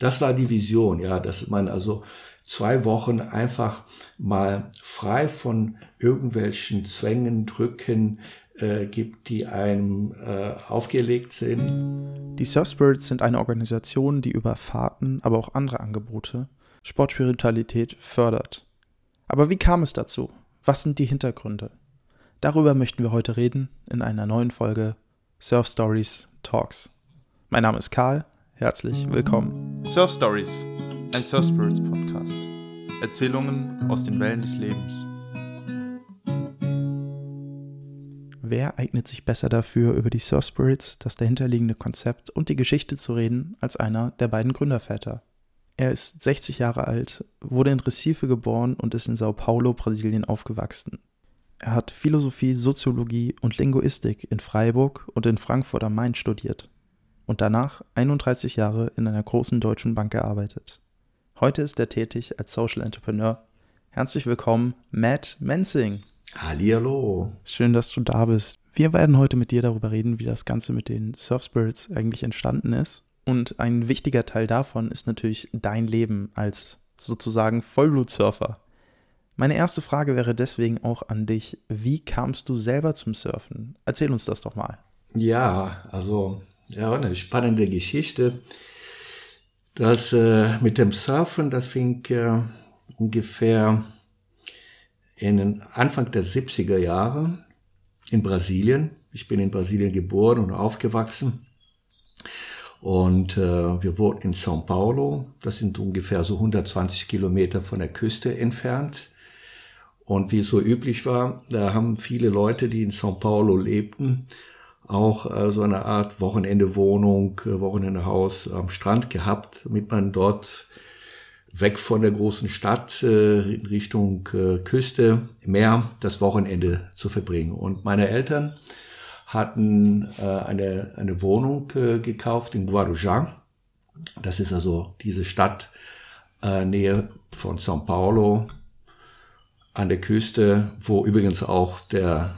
Das war die Vision, ja, dass man also zwei Wochen einfach mal frei von irgendwelchen Zwängen, Drücken äh, gibt, die einem äh, aufgelegt sind. Die Surf Spirits sind eine Organisation, die über Fahrten, aber auch andere Angebote Sportspiritualität fördert. Aber wie kam es dazu? Was sind die Hintergründe? Darüber möchten wir heute reden in einer neuen Folge Surf Stories Talks. Mein Name ist Karl, herzlich willkommen. Surf Stories, ein Surf Spirits Podcast. Erzählungen aus den Wellen des Lebens. Wer eignet sich besser dafür, über die Surf Spirits, das dahinterliegende Konzept und die Geschichte zu reden, als einer der beiden Gründerväter? Er ist 60 Jahre alt, wurde in Recife geboren und ist in Sao Paulo, Brasilien aufgewachsen. Er hat Philosophie, Soziologie und Linguistik in Freiburg und in Frankfurt am Main studiert und danach 31 Jahre in einer großen deutschen Bank gearbeitet. Heute ist er tätig als Social Entrepreneur. Herzlich willkommen, Matt Mensing. Hallihallo. Schön, dass du da bist. Wir werden heute mit dir darüber reden, wie das Ganze mit den Surf Spirits eigentlich entstanden ist. Und ein wichtiger Teil davon ist natürlich dein Leben als sozusagen Vollblutsurfer. Meine erste Frage wäre deswegen auch an dich. Wie kamst du selber zum Surfen? Erzähl uns das doch mal. Ja, also ja, eine spannende Geschichte. Das äh, mit dem Surfen, das fing äh, ungefähr in den Anfang der 70er Jahre in Brasilien. Ich bin in Brasilien geboren und aufgewachsen. Und äh, wir wohnen in São Paulo. Das sind ungefähr so 120 Kilometer von der Küste entfernt. Und wie es so üblich war, da haben viele Leute, die in São Paulo lebten, auch äh, so eine Art Wochenende-Wohnung, äh, Wochenendehaus am Strand gehabt, damit man dort weg von der großen Stadt äh, in Richtung äh, Küste, Meer, das Wochenende zu verbringen. Und meine Eltern hatten äh, eine, eine Wohnung äh, gekauft in Guarujá. Das ist also diese Stadt äh, Nähe von São Paulo, an der Küste, wo übrigens auch der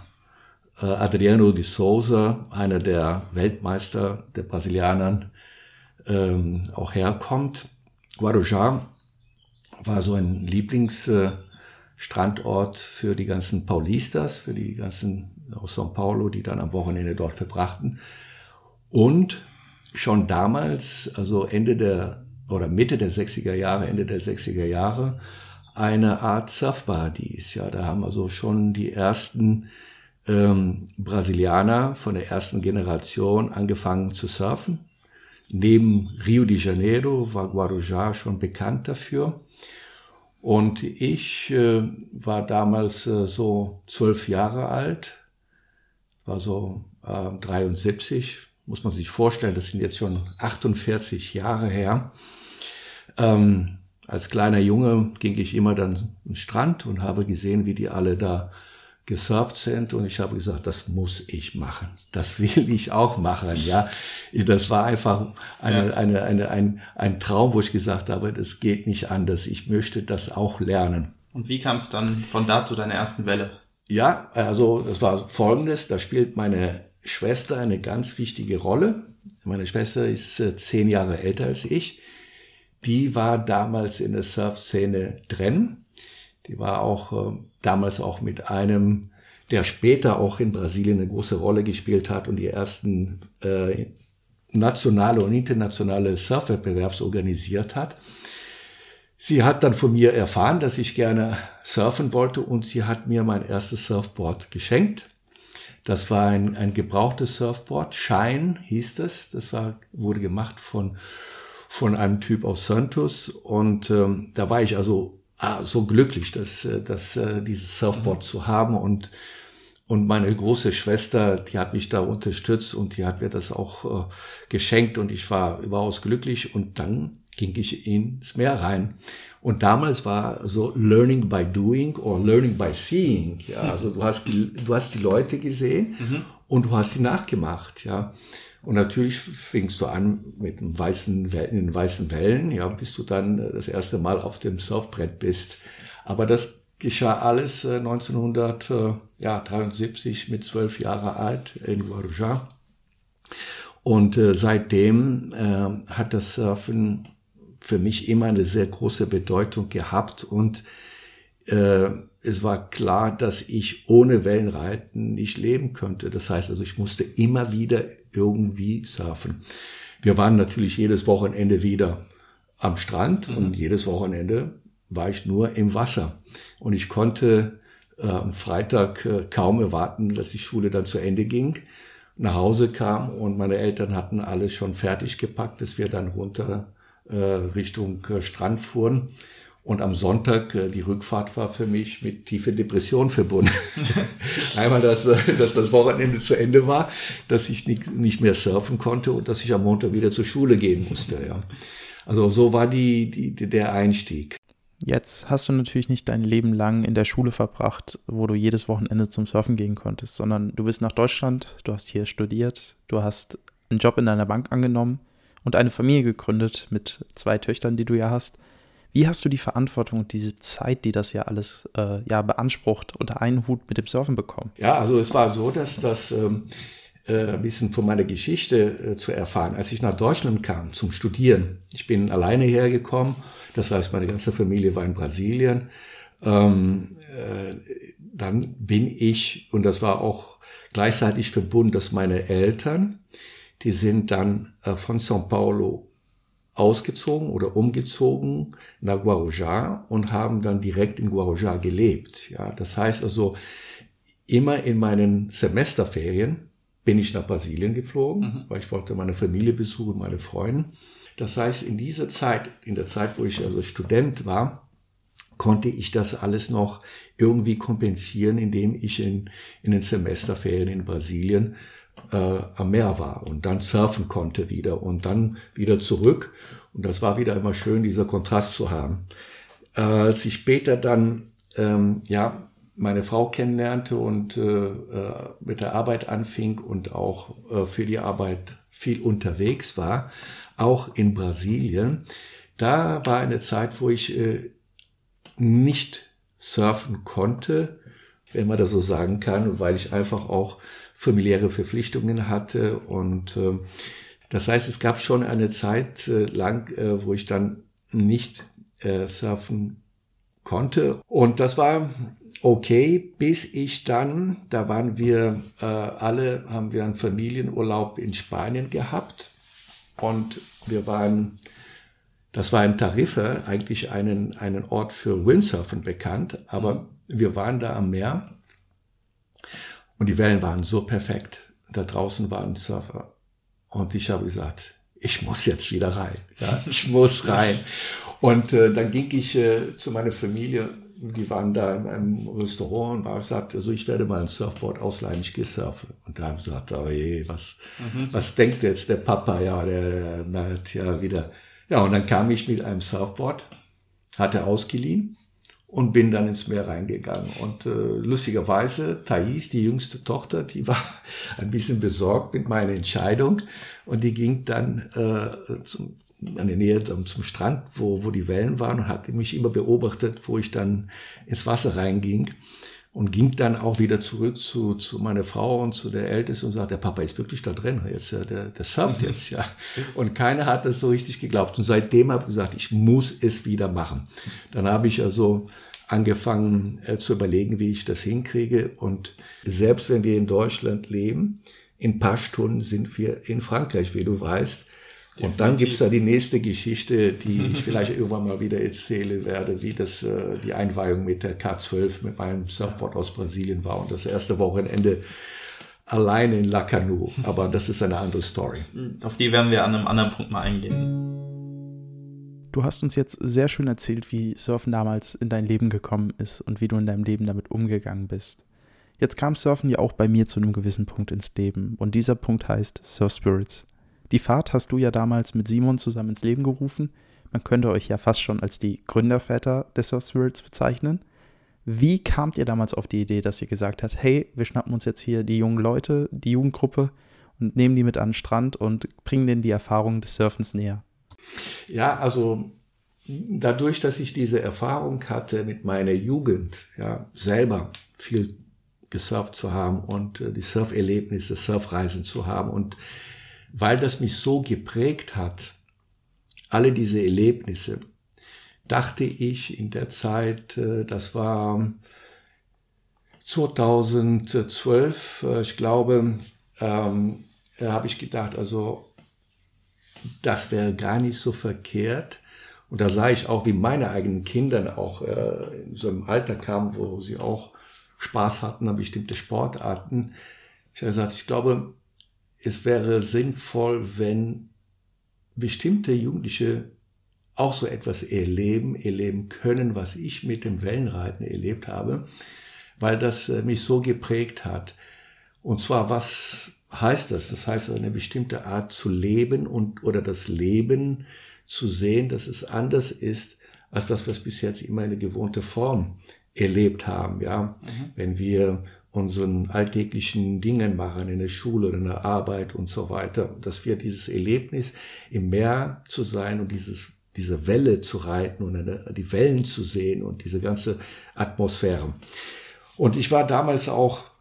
Adriano de Souza, einer der Weltmeister der Brasilianern, ähm, auch herkommt. Guarujá war so ein Lieblingsstandort für die ganzen Paulistas, für die ganzen aus São Paulo, die dann am Wochenende dort verbrachten. Und schon damals, also Ende der oder Mitte der 60er Jahre, Ende der 60er Jahre, eine Art Surfparadies. Ja, da haben also schon die ersten ähm, Brasilianer von der ersten Generation angefangen zu surfen. Neben Rio de Janeiro war Guarujá schon bekannt dafür. Und ich äh, war damals äh, so zwölf Jahre alt, war so äh, 73, muss man sich vorstellen, das sind jetzt schon 48 Jahre her. Ähm, als kleiner Junge ging ich immer dann am Strand und habe gesehen, wie die alle da gesurft sind und ich habe gesagt, das muss ich machen. Das will ich auch machen, ja. Das war einfach eine, ja. eine, eine, ein, ein Traum, wo ich gesagt habe, das geht nicht anders. Ich möchte das auch lernen. Und wie kam es dann von da zu deiner ersten Welle? Ja, also das war folgendes, da spielt meine Schwester eine ganz wichtige Rolle. Meine Schwester ist äh, zehn Jahre älter als ich die war damals in der Surf-Szene drin. Die war auch äh, damals auch mit einem, der später auch in Brasilien eine große Rolle gespielt hat und die ersten äh, nationale und internationale Surfwettbewerbs organisiert hat. Sie hat dann von mir erfahren, dass ich gerne surfen wollte und sie hat mir mein erstes Surfboard geschenkt. Das war ein, ein gebrauchtes Surfboard. Shine hieß das. Das war, wurde gemacht von von einem Typ aus Santos. Und ähm, da war ich also so glücklich, dass, äh, dass äh, dieses Surfboard mhm. zu haben. Und, und meine große Schwester, die hat mich da unterstützt und die hat mir das auch äh, geschenkt und ich war überaus glücklich. Und dann ging ich ins Meer rein. Und damals war so Learning by Doing or Learning by Seeing. Ja, also du hast die, du hast die Leute gesehen mhm. und du hast sie nachgemacht. Ja, und natürlich fingst du an mit dem weißen, den weißen Wellen, ja, bis du dann äh, das erste Mal auf dem Surfbrett bist. Aber das geschah alles 1973 äh, mit zwölf Jahre alt in Guarujá. Und äh, seitdem äh, hat das Surfen für mich immer eine sehr große Bedeutung gehabt und äh, es war klar, dass ich ohne Wellenreiten nicht leben könnte. Das heißt also, ich musste immer wieder irgendwie surfen. Wir waren natürlich jedes Wochenende wieder am Strand mhm. und jedes Wochenende war ich nur im Wasser. Und ich konnte äh, am Freitag äh, kaum erwarten, dass die Schule dann zu Ende ging, nach Hause kam und meine Eltern hatten alles schon fertig gepackt, dass wir dann runter äh, Richtung äh, Strand fuhren. Und am Sonntag, äh, die Rückfahrt war für mich mit tiefer Depression verbunden. Einmal, dass, äh, dass das Wochenende zu Ende war, dass ich nicht, nicht mehr surfen konnte und dass ich am Montag wieder zur Schule gehen musste. Ja. Also so war die, die, der Einstieg. Jetzt hast du natürlich nicht dein Leben lang in der Schule verbracht, wo du jedes Wochenende zum Surfen gehen konntest, sondern du bist nach Deutschland, du hast hier studiert, du hast einen Job in deiner Bank angenommen und eine Familie gegründet mit zwei Töchtern, die du ja hast. Wie hast du die Verantwortung und diese Zeit, die das ja alles äh, ja beansprucht, unter einen Hut mit dem Surfen bekommen? Ja, also es war so, dass das ähm, äh, ein bisschen von meiner Geschichte äh, zu erfahren. Als ich nach Deutschland kam zum Studieren, ich bin alleine hergekommen, das heißt, meine ganze Familie war in Brasilien. Ähm, äh, dann bin ich, und das war auch gleichzeitig verbunden, dass meine Eltern, die sind dann äh, von São Paulo ausgezogen oder umgezogen nach Guarujá und haben dann direkt in Guarujá gelebt. Ja, das heißt also, immer in meinen Semesterferien bin ich nach Brasilien geflogen, mhm. weil ich wollte meine Familie besuchen, meine Freunde. Das heißt, in dieser Zeit, in der Zeit, wo ich also Student war, konnte ich das alles noch irgendwie kompensieren, indem ich in, in den Semesterferien in Brasilien äh, am Meer war und dann surfen konnte wieder und dann wieder zurück. Und das war wieder immer schön, dieser Kontrast zu haben. Äh, als ich später dann ähm, ja meine Frau kennenlernte und äh, äh, mit der Arbeit anfing und auch äh, für die Arbeit viel unterwegs war, auch in Brasilien, da war eine Zeit, wo ich äh, nicht surfen konnte, wenn man das so sagen kann, weil ich einfach auch familiäre Verpflichtungen hatte. Und äh, das heißt, es gab schon eine Zeit äh, lang, äh, wo ich dann nicht äh, surfen konnte. Und das war okay, bis ich dann, da waren wir äh, alle, haben wir einen Familienurlaub in Spanien gehabt und wir waren, das war in Tarife, eigentlich einen, einen Ort für Windsurfen bekannt, aber mhm. wir waren da am Meer und die Wellen waren so perfekt. Da draußen waren Surfer. Und ich habe gesagt, ich muss jetzt wieder rein. Ja, ich muss rein. Und äh, dann ging ich äh, zu meiner Familie. Die waren da in einem Restaurant und war gesagt, also ich werde mal ein Surfboard ausleihen, ich gehe surfen. Und da haben sie gesagt, oh je, was, mhm. was denkt jetzt der Papa? Ja, der merkt ja wieder. Ja, und dann kam ich mit einem Surfboard, hatte ausgeliehen und bin dann ins Meer reingegangen. Und äh, lustigerweise, Thais, die jüngste Tochter, die war ein bisschen besorgt mit meiner Entscheidung und die ging dann äh, zum, an der Nähe zum, zum Strand, wo, wo die Wellen waren und hat mich immer beobachtet, wo ich dann ins Wasser reinging und ging dann auch wieder zurück zu, zu meiner Frau und zu der Ältesten und sagte, der Papa ist wirklich da drin, jetzt, der, der surft mhm. jetzt, ja. Und keiner hat das so richtig geglaubt. Und seitdem habe ich gesagt, ich muss es wieder machen. Dann habe ich also angefangen äh, zu überlegen, wie ich das hinkriege. Und selbst wenn wir in Deutschland leben, in paar Stunden sind wir in Frankreich, wie du weißt. Und dann gibt's da die nächste Geschichte, die ich vielleicht irgendwann mal wieder erzählen werde, wie das äh, die Einweihung mit der K12 mit meinem Surfboard aus Brasilien war und das erste Wochenende allein in Lacanu. Aber das ist eine andere Story. Auf die werden wir an einem anderen Punkt mal eingehen. Du hast uns jetzt sehr schön erzählt, wie Surfen damals in dein Leben gekommen ist und wie du in deinem Leben damit umgegangen bist. Jetzt kam Surfen ja auch bei mir zu einem gewissen Punkt ins Leben und dieser Punkt heißt Surf Spirits. Die Fahrt hast du ja damals mit Simon zusammen ins Leben gerufen. Man könnte euch ja fast schon als die Gründerväter des Surf Spirits bezeichnen. Wie kamt ihr damals auf die Idee, dass ihr gesagt habt, hey, wir schnappen uns jetzt hier die jungen Leute, die Jugendgruppe und nehmen die mit an den Strand und bringen denen die Erfahrung des Surfens näher? Ja, also dadurch, dass ich diese Erfahrung hatte mit meiner Jugend, ja, selber viel gesurft zu haben und äh, die Surferlebnisse, Surfreisen zu haben und weil das mich so geprägt hat, alle diese Erlebnisse, dachte ich in der Zeit, äh, das war 2012, äh, ich glaube, ähm, habe ich gedacht, also das wäre gar nicht so verkehrt. Und da sah ich auch, wie meine eigenen Kinder auch äh, in so einem Alter kamen, wo sie auch Spaß hatten an bestimmte Sportarten. Ich habe gesagt, ich glaube, es wäre sinnvoll, wenn bestimmte Jugendliche auch so etwas erleben, erleben können, was ich mit dem Wellenreiten erlebt habe, weil das äh, mich so geprägt hat. Und zwar, was heißt das? Das heißt, eine bestimmte Art zu leben und oder das Leben zu sehen, dass es anders ist, als das, was bis jetzt immer eine gewohnte Form erlebt haben. Ja, mhm. wenn wir unseren alltäglichen Dingen machen, in der Schule oder in der Arbeit und so weiter, dass wir dieses Erlebnis im Meer zu sein und dieses, diese Welle zu reiten und eine, die Wellen zu sehen und diese ganze Atmosphäre. Und ich war damals auch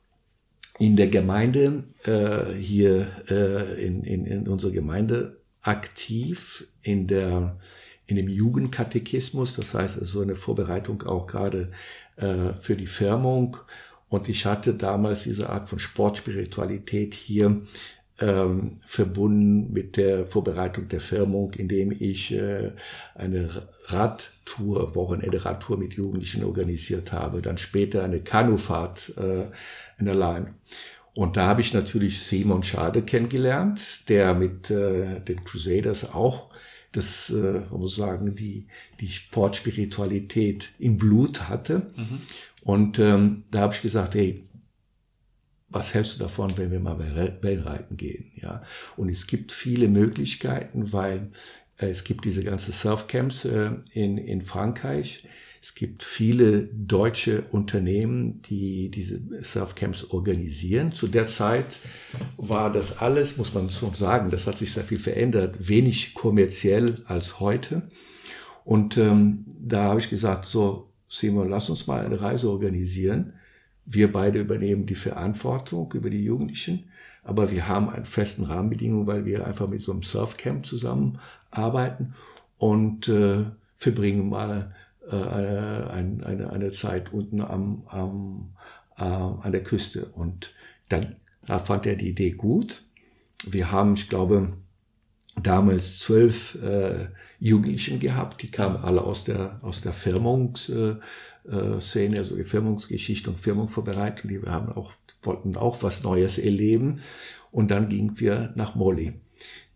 in der Gemeinde, äh, hier äh, in, in, in unserer Gemeinde aktiv in der in dem Jugendkatechismus, das heißt so eine Vorbereitung auch gerade äh, für die Firmung. Und ich hatte damals diese Art von Sportspiritualität hier ähm, verbunden mit der Vorbereitung der Firmung, indem ich äh, eine Radtour, Wochenende Radtour mit Jugendlichen organisiert habe, dann später eine Kanufahrt äh, in der Line. Und da habe ich natürlich Simon Schade kennengelernt, der mit äh, den Crusaders auch das, äh, man muss sagen, die, die Sportspiritualität im Blut hatte. Mhm. Und ähm, da habe ich gesagt, hey, was hältst du davon, wenn wir mal Wellenreiten gehen? Ja, und es gibt viele Möglichkeiten, weil äh, es gibt diese ganze Surfcamps äh, in, in Frankreich. Es gibt viele deutsche Unternehmen, die diese Surfcamps organisieren. Zu der Zeit war das alles, muss man so sagen, das hat sich sehr viel verändert, wenig kommerziell als heute. Und ähm, da habe ich gesagt, so Simon, lass uns mal eine Reise organisieren. Wir beide übernehmen die Verantwortung über die Jugendlichen, aber wir haben einen festen Rahmenbedingungen, weil wir einfach mit so einem Surfcamp zusammenarbeiten und äh, verbringen mal äh, eine, eine, eine Zeit unten am, am, äh, an der Küste. Und dann da fand er die Idee gut. Wir haben, ich glaube, damals zwölf äh, Jugendlichen gehabt, die kamen alle aus der, aus der Firmungsszene, äh, also die Firmungsgeschichte und Firmungsvorbereitung. Die wir haben auch, wollten auch was Neues erleben. Und dann gingen wir nach Molly.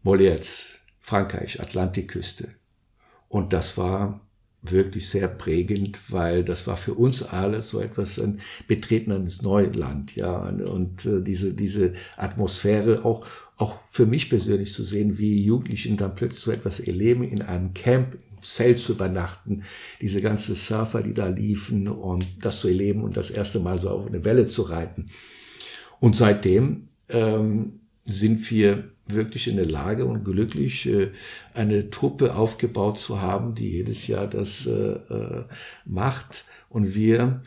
Molly jetzt, Frankreich, Atlantikküste. Und das war wirklich sehr prägend, weil das war für uns alle so etwas ein Betreten eines Neuland, ja, und äh, diese, diese Atmosphäre auch, auch für mich persönlich zu sehen, wie Jugendlichen dann plötzlich so etwas erleben, in einem Camp, Zelt zu übernachten, diese ganze Surfer, die da liefen und das zu erleben und das erste Mal so auf eine Welle zu reiten. Und seitdem ähm, sind wir wirklich in der Lage und glücklich, äh, eine Truppe aufgebaut zu haben, die jedes Jahr das äh, äh, macht und wir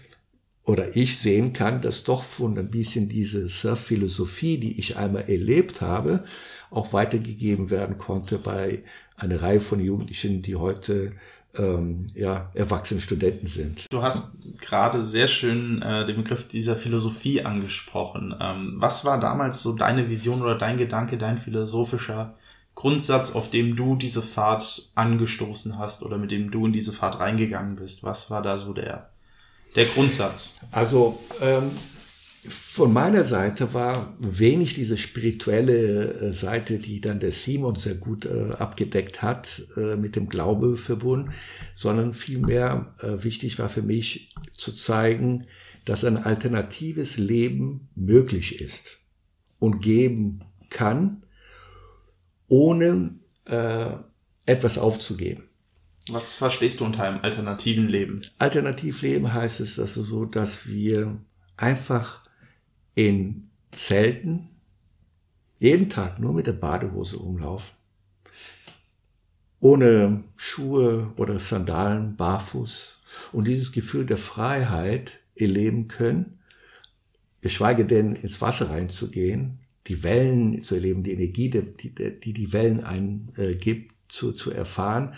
oder ich sehen kann, dass doch von ein bisschen diese Surf-Philosophie, die ich einmal erlebt habe, auch weitergegeben werden konnte bei einer Reihe von Jugendlichen, die heute ähm, ja, erwachsene Studenten sind. Du hast gerade sehr schön äh, den Begriff dieser Philosophie angesprochen. Ähm, was war damals so deine Vision oder dein Gedanke, dein philosophischer Grundsatz, auf dem du diese Fahrt angestoßen hast oder mit dem du in diese Fahrt reingegangen bist? Was war da so der, der Grundsatz? Also ähm, von meiner Seite war wenig diese spirituelle äh, Seite, die dann der Simon sehr gut äh, abgedeckt hat, äh, mit dem Glaube verbunden, sondern vielmehr äh, wichtig war für mich zu zeigen, dass ein alternatives Leben möglich ist und geben kann, ohne äh, etwas aufzugeben. Was verstehst du unter einem alternativen Leben? Alternativleben heißt es also so, dass wir einfach in Zelten jeden Tag nur mit der Badehose rumlaufen. Ohne Schuhe oder Sandalen, barfuß. Und dieses Gefühl der Freiheit erleben können, geschweige denn ins Wasser reinzugehen, die Wellen zu erleben, die Energie, die die, die Wellen einen äh, zu, zu erfahren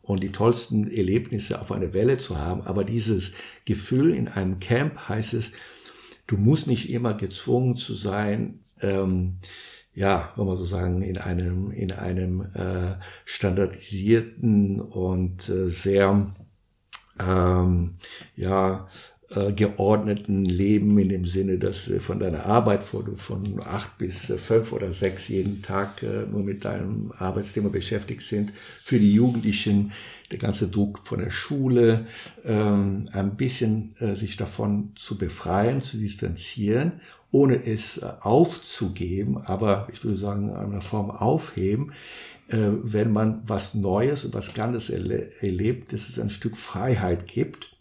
und die tollsten Erlebnisse auf einer Welle zu haben. Aber dieses Gefühl in einem Camp heißt es, du musst nicht immer gezwungen zu sein, ähm, ja, wenn man so sagen, in einem, in einem äh, standardisierten und äh, sehr ähm, ja, äh, geordneten Leben in dem Sinne, dass äh, von deiner Arbeit, wo du von acht bis äh, fünf oder sechs jeden Tag äh, nur mit deinem Arbeitsthema beschäftigt sind, für die Jugendlichen der ganze Druck von der Schule, ähm, ein bisschen äh, sich davon zu befreien, zu distanzieren, ohne es äh, aufzugeben, aber ich würde sagen, in einer Form aufheben, äh, wenn man was Neues und was Ganzes erle erlebt, dass es ein Stück Freiheit gibt,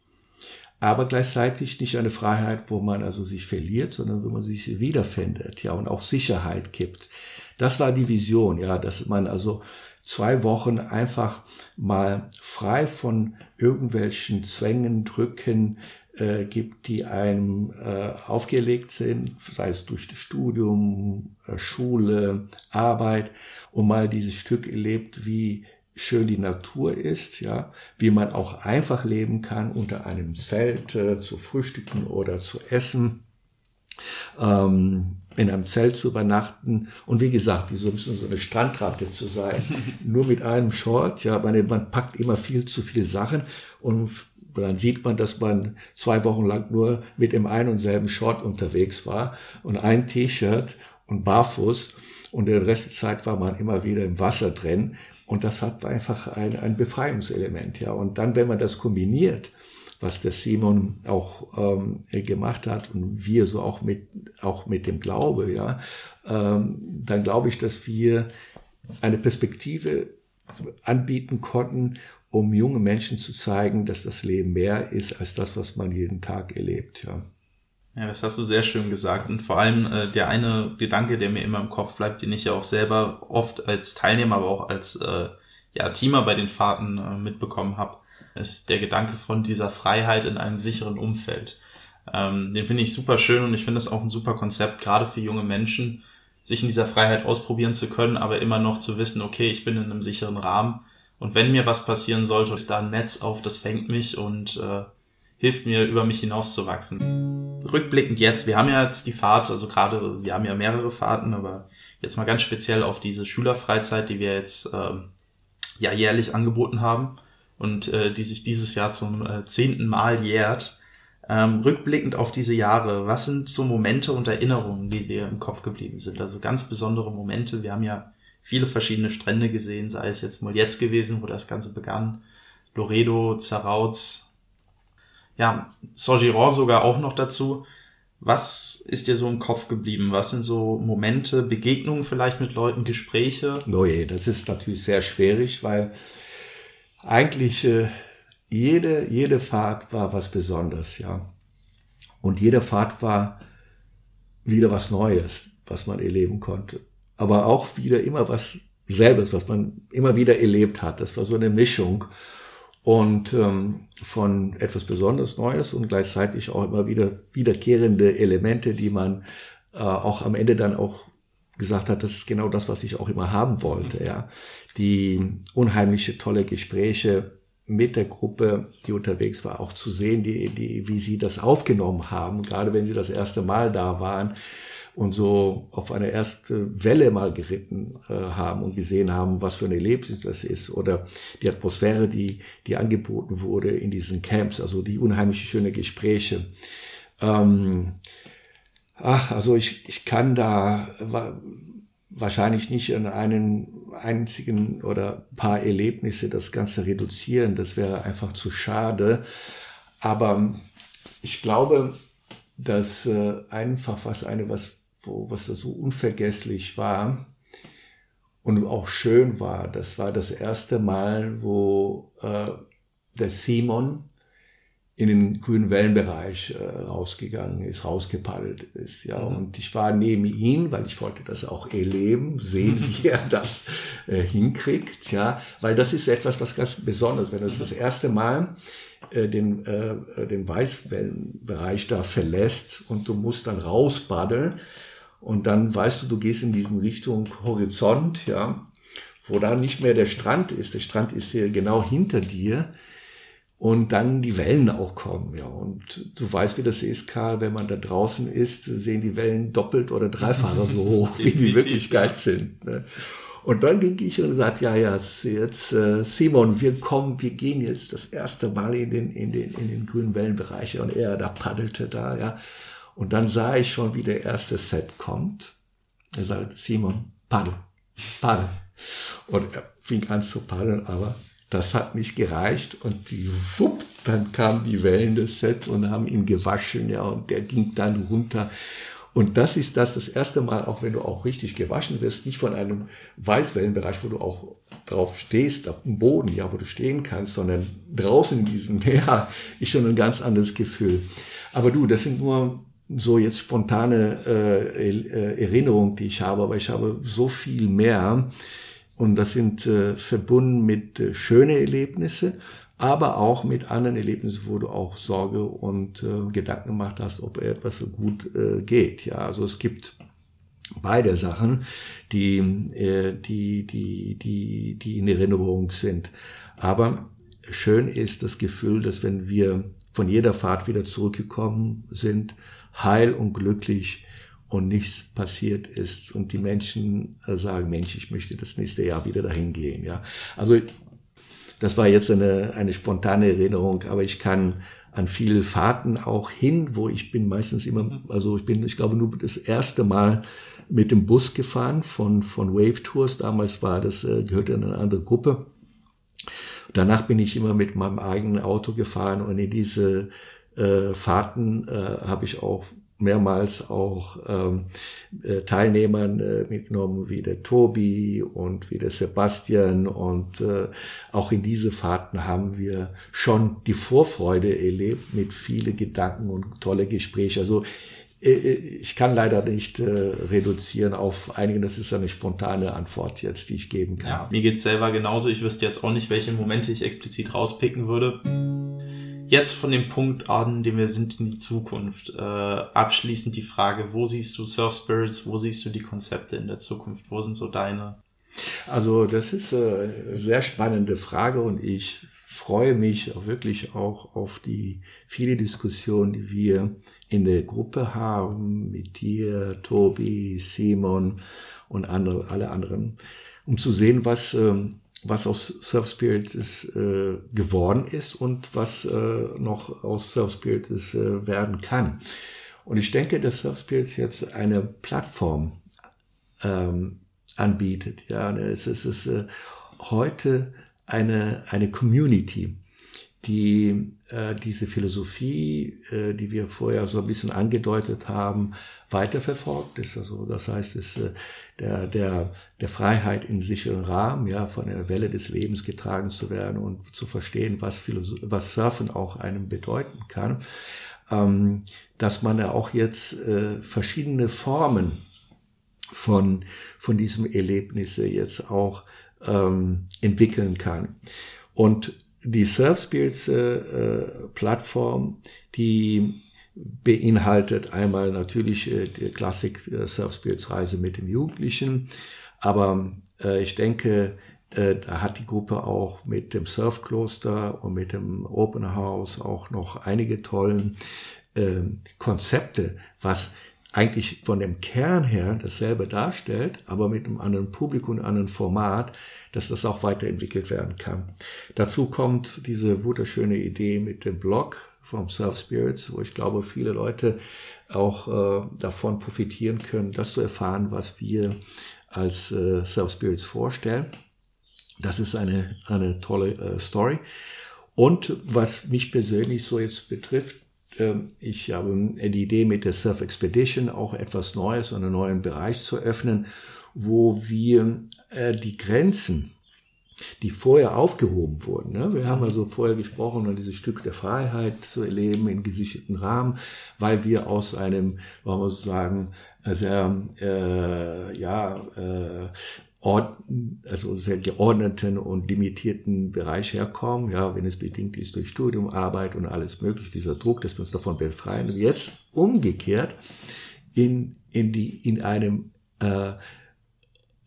aber gleichzeitig nicht eine Freiheit, wo man also sich verliert, sondern wo man sich wiederfindet, ja, und auch Sicherheit gibt. Das war die Vision, ja, dass man also zwei Wochen einfach mal frei von irgendwelchen Zwängen, Drücken äh, gibt, die einem äh, aufgelegt sind, sei es durch das Studium, äh, Schule, Arbeit, und mal dieses Stück erlebt, wie schön die Natur ist, ja, wie man auch einfach leben kann unter einem Zelt äh, zu frühstücken oder zu essen. Ähm, in einem Zelt zu übernachten. Und wie gesagt, wie so ein bisschen so eine Strandratte zu sein, nur mit einem Short, ja, man, man packt immer viel zu viel Sachen und dann sieht man, dass man zwei Wochen lang nur mit dem einen und selben Short unterwegs war und ein T-Shirt und barfuß und den Rest der Zeit war man immer wieder im Wasser drin und das hat einfach ein, ein Befreiungselement, ja. Und dann, wenn man das kombiniert was der Simon auch ähm, gemacht hat und wir so auch mit, auch mit dem Glaube, ja, ähm, dann glaube ich, dass wir eine Perspektive anbieten konnten, um junge Menschen zu zeigen, dass das Leben mehr ist als das, was man jeden Tag erlebt, ja. Ja, das hast du sehr schön gesagt. Und vor allem äh, der eine Gedanke, der mir immer im Kopf bleibt, den ich ja auch selber oft als Teilnehmer, aber auch als äh, ja, Teamer bei den Fahrten äh, mitbekommen habe, ist der Gedanke von dieser Freiheit in einem sicheren Umfeld. Ähm, den finde ich super schön und ich finde es auch ein super Konzept, gerade für junge Menschen, sich in dieser Freiheit ausprobieren zu können, aber immer noch zu wissen, okay, ich bin in einem sicheren Rahmen und wenn mir was passieren sollte, ist da ein Netz auf, das fängt mich und äh, hilft mir, über mich hinauszuwachsen. Rückblickend jetzt, wir haben ja jetzt die Fahrt, also gerade, wir haben ja mehrere Fahrten, aber jetzt mal ganz speziell auf diese Schülerfreizeit, die wir jetzt äh, ja jährlich angeboten haben und äh, die sich dieses Jahr zum äh, zehnten Mal jährt. Ähm, rückblickend auf diese Jahre, was sind so Momente und Erinnerungen, die dir im Kopf geblieben sind? Also ganz besondere Momente. Wir haben ja viele verschiedene Strände gesehen, sei es jetzt mal jetzt gewesen, wo das Ganze begann. Loredo, Zarauz, ja, Sogiron sogar auch noch dazu. Was ist dir so im Kopf geblieben? Was sind so Momente, Begegnungen vielleicht mit Leuten, Gespräche? Oh je, das ist natürlich sehr schwierig, weil eigentlich äh, jede, jede Fahrt war was Besonderes, ja. Und jede Fahrt war wieder was Neues, was man erleben konnte. Aber auch wieder immer was Selbes, was man immer wieder erlebt hat. Das war so eine Mischung und ähm, von etwas Besonderes Neues und gleichzeitig auch immer wieder wiederkehrende Elemente, die man äh, auch am Ende dann auch gesagt hat, das ist genau das, was ich auch immer haben wollte, ja. Die unheimliche tolle Gespräche mit der Gruppe, die unterwegs war, auch zu sehen, die, die, wie sie das aufgenommen haben, gerade wenn sie das erste Mal da waren und so auf eine erste Welle mal geritten äh, haben und gesehen haben, was für ein Erlebnis das ist oder die Atmosphäre, die, die angeboten wurde in diesen Camps, also die unheimlich schöne Gespräche. Ähm, Ach, also ich, ich kann da wahrscheinlich nicht an einen einzigen oder paar Erlebnisse das Ganze reduzieren. Das wäre einfach zu schade. Aber ich glaube, dass äh, einfach was eine, was, wo, was da so unvergesslich war und auch schön war, das war das erste Mal, wo äh, der Simon in den grünen Wellenbereich äh, rausgegangen ist, rausgepaddelt ist. Ja, mhm. und ich war neben ihm, weil ich wollte das auch erleben, sehen, wie er das äh, hinkriegt. Ja, weil das ist etwas, was ganz Besonderes, wenn du das, das erste Mal äh, den, äh, den Weißwellenbereich da verlässt und du musst dann rauspaddeln und dann weißt du, du gehst in diesen Richtung Horizont, ja, wo da nicht mehr der Strand ist. Der Strand ist hier genau hinter dir und dann die Wellen auch kommen. Ja, und du weißt, wie das ist, Karl, wenn man da draußen ist, sehen die Wellen doppelt oder dreifacher so hoch, wie die Wirklichkeit sind. Ne? Und dann ging ich und sagte, ja, ja, jetzt äh, Simon, wir kommen, wir gehen jetzt das erste Mal in den, in den, in den grünen Wellenbereich. Und er da paddelte da, ja. Und dann sah ich schon, wie der erste Set kommt. Er sagte, Simon, paddel, paddel. Und er fing an zu paddeln, aber das hat nicht gereicht und die, wupp, dann kamen die Wellen des Sets und haben ihn gewaschen, ja, und der ging dann runter. Und das ist das, das erste Mal, auch wenn du auch richtig gewaschen wirst, nicht von einem Weißwellenbereich, wo du auch drauf stehst, auf dem Boden, ja, wo du stehen kannst, sondern draußen in diesem Meer, ist schon ein ganz anderes Gefühl. Aber du, das sind nur so jetzt spontane äh, äh Erinnerungen, die ich habe, aber ich habe so viel mehr. Und das sind äh, verbunden mit äh, schöne Erlebnisse, aber auch mit anderen Erlebnissen, wo du auch Sorge und äh, Gedanken gemacht hast, ob etwas so gut äh, geht. Ja, also es gibt beide Sachen, die, äh, die, die, die, die in Erinnerung sind. Aber schön ist das Gefühl, dass wenn wir von jeder Fahrt wieder zurückgekommen sind, heil und glücklich und nichts passiert ist und die Menschen äh, sagen, Mensch, ich möchte das nächste Jahr wieder dahin gehen. Ja, also das war jetzt eine, eine spontane Erinnerung, aber ich kann an viele Fahrten auch hin, wo ich bin meistens immer, also ich bin, ich glaube, nur das erste Mal mit dem Bus gefahren von, von Wave Tours. Damals war das, äh, gehörte eine andere Gruppe. Danach bin ich immer mit meinem eigenen Auto gefahren und in diese äh, Fahrten äh, habe ich auch mehrmals auch ähm, äh, Teilnehmern äh, mitgenommen, wie der Tobi und wie der Sebastian. Und äh, auch in diese Fahrten haben wir schon die Vorfreude erlebt mit viele Gedanken und tolle Gespräche. Also äh, äh, ich kann leider nicht äh, reduzieren auf einige, das ist eine spontane Antwort jetzt, die ich geben kann. Ja, mir geht's selber genauso. Ich wüsste jetzt auch nicht, welche Momente ich explizit rauspicken würde jetzt von dem Punkt an, dem wir sind in die Zukunft, äh, abschließend die Frage, wo siehst du Surf Spirits, wo siehst du die Konzepte in der Zukunft, wo sind so deine? Also das ist äh, eine sehr spannende Frage und ich freue mich wirklich auch auf die viele Diskussionen, die wir in der Gruppe haben, mit dir, Tobi, Simon und andere, alle anderen, um zu sehen, was ähm, was aus Surf Spirit ist, äh, geworden ist und was äh, noch aus Surf Spirit ist, äh, werden kann. Und ich denke, dass Surf Spirits jetzt eine Plattform ähm, anbietet. Ja, es ist, es ist äh, heute eine, eine Community, die äh, diese Philosophie, äh, die wir vorher so ein bisschen angedeutet haben, weiterverfolgt ist. Also das heißt, es äh, der, der, der Freiheit in sicheren Rahmen, ja, von der Welle des Lebens getragen zu werden und zu verstehen, was, Philosoph was Surfen auch einem bedeuten kann, ähm, dass man ja auch jetzt äh, verschiedene Formen von, von diesem Erlebnisse jetzt auch ähm, entwickeln kann. Und die Surf Spirits äh, äh, die beinhaltet einmal natürlich äh, die Klassik äh, Surf Spirits Reise mit dem Jugendlichen, aber ich denke, da hat die Gruppe auch mit dem Surfkloster und mit dem Open House auch noch einige tollen äh, Konzepte, was eigentlich von dem Kern her dasselbe darstellt, aber mit einem anderen Publikum, einem anderen Format, dass das auch weiterentwickelt werden kann. Dazu kommt diese wunderschöne Idee mit dem Blog vom Surf Spirits, wo ich glaube, viele Leute auch äh, davon profitieren können, das zu erfahren, was wir als äh, Surf Spirits vorstellen. Das ist eine, eine tolle äh, Story. Und was mich persönlich so jetzt betrifft, ich habe die Idee mit der Surf Expedition auch etwas Neues, einen neuen Bereich zu öffnen, wo wir äh, die Grenzen die vorher aufgehoben wurden. Ne? Wir haben also vorher gesprochen, um dieses Stück der Freiheit zu erleben in gesicherten Rahmen, weil wir aus einem, wollen wir so sagen, sehr, äh, ja, äh, Also sehr geordneten und limitierten Bereich herkommen, ja, wenn es bedingt ist durch Studium, Arbeit und alles mögliche, dieser Druck, dass wir uns davon befreien. Und jetzt umgekehrt in, in, die, in einem äh,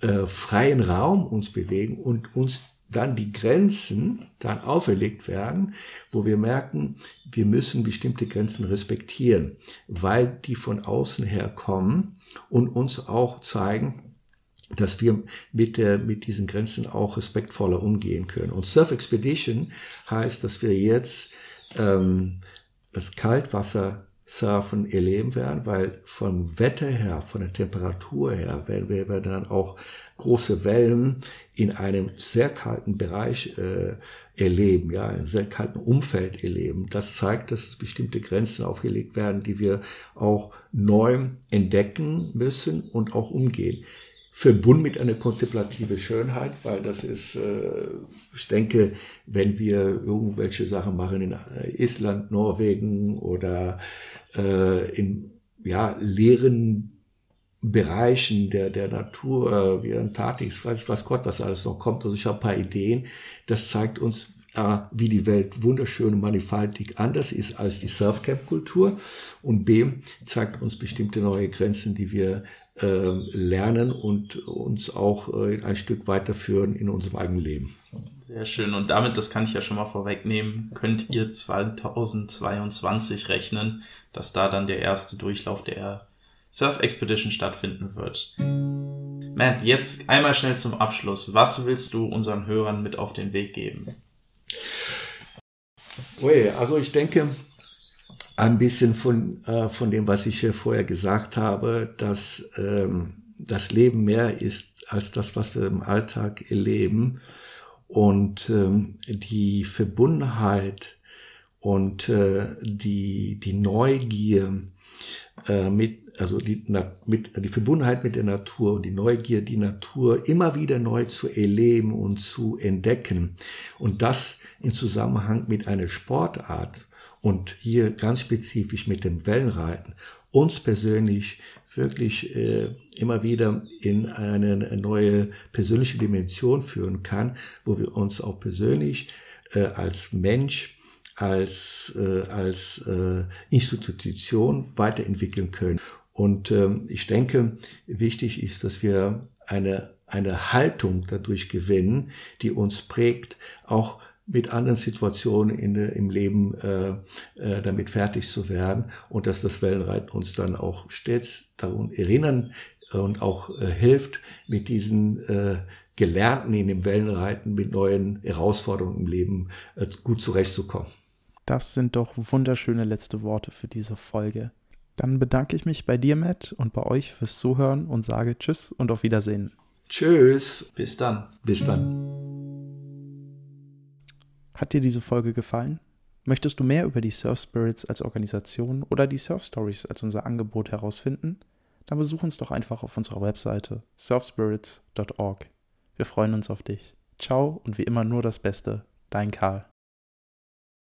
äh, freien Raum uns bewegen und uns dann die Grenzen dann auferlegt werden, wo wir merken, wir müssen bestimmte Grenzen respektieren, weil die von außen her kommen und uns auch zeigen, dass wir mit, der, mit diesen Grenzen auch respektvoller umgehen können. Und Surf Expedition heißt, dass wir jetzt ähm, das Kaltwasser Surfen erleben werden, weil vom Wetter her, von der Temperatur her, werden wir dann auch große Wellen in einem sehr kalten Bereich äh, erleben, ja, in einem sehr kalten Umfeld erleben. Das zeigt, dass es bestimmte Grenzen aufgelegt werden, die wir auch neu entdecken müssen und auch umgehen verbunden mit einer kontemplative Schönheit, weil das ist, äh, ich denke, wenn wir irgendwelche Sachen machen in Island, Norwegen oder äh, in ja, leeren Bereichen der, der Natur, äh, wie Antarktis, weiß, weiß Gott, was alles noch kommt. Also ich habe ein paar Ideen. Das zeigt uns, äh, wie die Welt wunderschön und mannigfaltig anders ist als die Surfcamp-Kultur. Und B zeigt uns bestimmte neue Grenzen, die wir äh, lernen und uns auch äh, ein Stück weiterführen in unserem eigenen Leben. Sehr schön. Und damit, das kann ich ja schon mal vorwegnehmen, könnt ihr 2022 rechnen, dass da dann der erste Durchlauf der Surf Expedition stattfinden wird. Matt, jetzt einmal schnell zum Abschluss. Was willst du unseren Hörern mit auf den Weg geben? Ui, also ich denke, ein bisschen von, äh, von dem, was ich hier vorher gesagt habe, dass ähm, das Leben mehr ist als das, was wir im Alltag erleben. Und ähm, die Verbundenheit und äh, die, die Neugier äh, mit, also die, na, mit, die Verbundenheit mit der Natur und die Neugier, die Natur immer wieder neu zu erleben und zu entdecken. Und das in Zusammenhang mit einer Sportart, und hier ganz spezifisch mit dem Wellenreiten uns persönlich wirklich äh, immer wieder in eine neue persönliche Dimension führen kann, wo wir uns auch persönlich äh, als Mensch, als, äh, als äh, Institution weiterentwickeln können. Und ähm, ich denke, wichtig ist, dass wir eine, eine Haltung dadurch gewinnen, die uns prägt, auch mit anderen Situationen in, im Leben äh, äh, damit fertig zu werden und dass das Wellenreiten uns dann auch stets daran erinnern und auch äh, hilft, mit diesen äh, Gelernten in dem Wellenreiten mit neuen Herausforderungen im Leben äh, gut zurechtzukommen. Das sind doch wunderschöne letzte Worte für diese Folge. Dann bedanke ich mich bei dir, Matt, und bei euch fürs Zuhören und sage Tschüss und auf Wiedersehen. Tschüss. Bis dann. Bis dann. Hat dir diese Folge gefallen? Möchtest du mehr über die Surf Spirits als Organisation oder die Surf Stories als unser Angebot herausfinden? Dann besuch uns doch einfach auf unserer Webseite surfspirits.org. Wir freuen uns auf dich. Ciao und wie immer nur das Beste. Dein Karl.